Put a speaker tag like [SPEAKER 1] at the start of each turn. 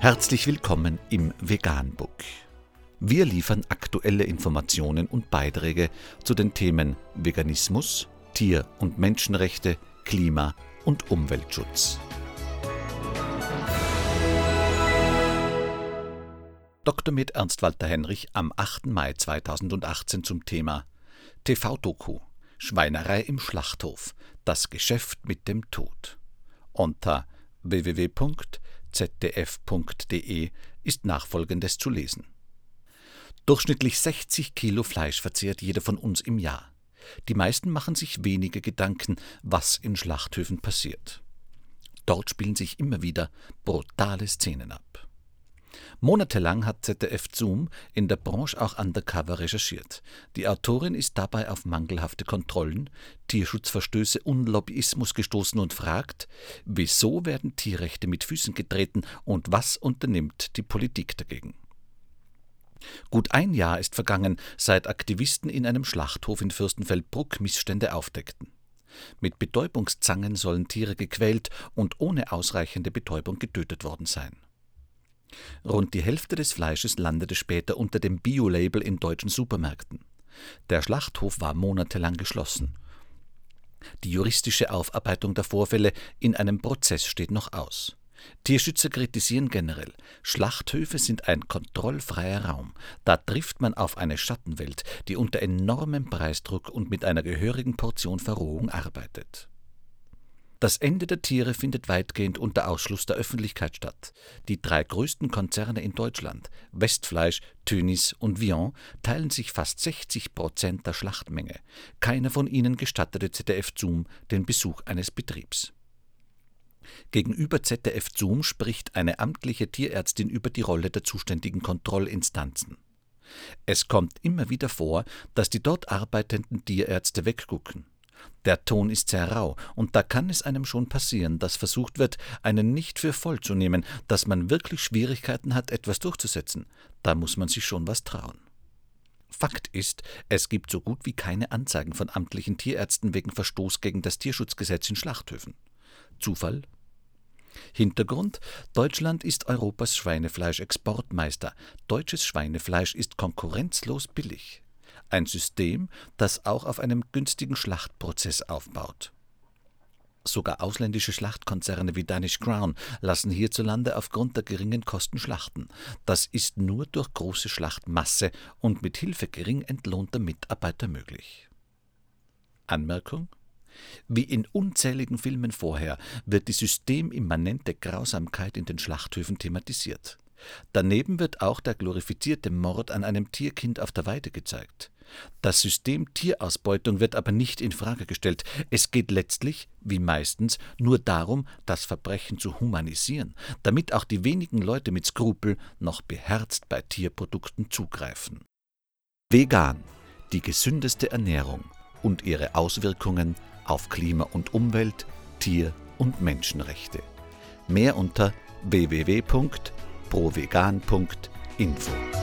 [SPEAKER 1] Herzlich willkommen im Veganbook. Wir liefern aktuelle Informationen und Beiträge zu den Themen Veganismus, Tier- und Menschenrechte, Klima- und Umweltschutz. Dr. mit Ernst Walter Henrich am 8. Mai 2018 zum Thema TV-Doku Schweinerei im Schlachthof Das Geschäft mit dem Tod unter www.zdf.de ist nachfolgendes zu lesen. Durchschnittlich 60 Kilo Fleisch verzehrt jeder von uns im Jahr. Die meisten machen sich wenige Gedanken, was in Schlachthöfen passiert. Dort spielen sich immer wieder brutale Szenen ab. Monatelang hat ZDF Zoom in der Branche auch undercover recherchiert. Die Autorin ist dabei auf mangelhafte Kontrollen, Tierschutzverstöße und Lobbyismus gestoßen und fragt, wieso werden Tierrechte mit Füßen getreten und was unternimmt die Politik dagegen? Gut ein Jahr ist vergangen, seit Aktivisten in einem Schlachthof in Fürstenfeldbruck Missstände aufdeckten. Mit Betäubungszangen sollen Tiere gequält und ohne ausreichende Betäubung getötet worden sein. Rund die Hälfte des Fleisches landete später unter dem Bio-Label in deutschen Supermärkten. Der Schlachthof war monatelang geschlossen. Die juristische Aufarbeitung der Vorfälle in einem Prozess steht noch aus. Tierschützer kritisieren generell, Schlachthöfe sind ein kontrollfreier Raum. Da trifft man auf eine Schattenwelt, die unter enormem Preisdruck und mit einer gehörigen Portion Verrohung arbeitet. Das Ende der Tiere findet weitgehend unter Ausschluss der Öffentlichkeit statt. Die drei größten Konzerne in Deutschland, Westfleisch, Thynis und Vion, teilen sich fast 60 Prozent der Schlachtmenge. Keiner von ihnen gestattete ZDF Zoom den Besuch eines Betriebs. Gegenüber ZDF Zoom spricht eine amtliche Tierärztin über die Rolle der zuständigen Kontrollinstanzen. Es kommt immer wieder vor, dass die dort arbeitenden Tierärzte weggucken. Der Ton ist sehr rau, und da kann es einem schon passieren, dass versucht wird, einen nicht für voll zu nehmen, dass man wirklich Schwierigkeiten hat, etwas durchzusetzen. Da muss man sich schon was trauen. Fakt ist, es gibt so gut wie keine Anzeigen von amtlichen Tierärzten wegen Verstoß gegen das Tierschutzgesetz in Schlachthöfen. Zufall? Hintergrund: Deutschland ist Europas Schweinefleischexportmeister. Deutsches Schweinefleisch ist konkurrenzlos billig ein System, das auch auf einem günstigen Schlachtprozess aufbaut. Sogar ausländische Schlachtkonzerne wie Danish Crown lassen hierzulande aufgrund der geringen Kosten schlachten. Das ist nur durch große Schlachtmasse und mit Hilfe gering entlohnter Mitarbeiter möglich. Anmerkung wie in unzähligen Filmen vorher wird die systemimmanente Grausamkeit in den Schlachthöfen thematisiert. Daneben wird auch der glorifizierte Mord an einem Tierkind auf der Weide gezeigt. Das System Tierausbeutung wird aber nicht in Frage gestellt. Es geht letztlich, wie meistens, nur darum, das Verbrechen zu humanisieren, damit auch die wenigen Leute mit Skrupel noch beherzt bei Tierprodukten zugreifen. Vegan, die gesündeste Ernährung und ihre Auswirkungen auf Klima und Umwelt, Tier- und Menschenrechte. Mehr unter www.provegan.info.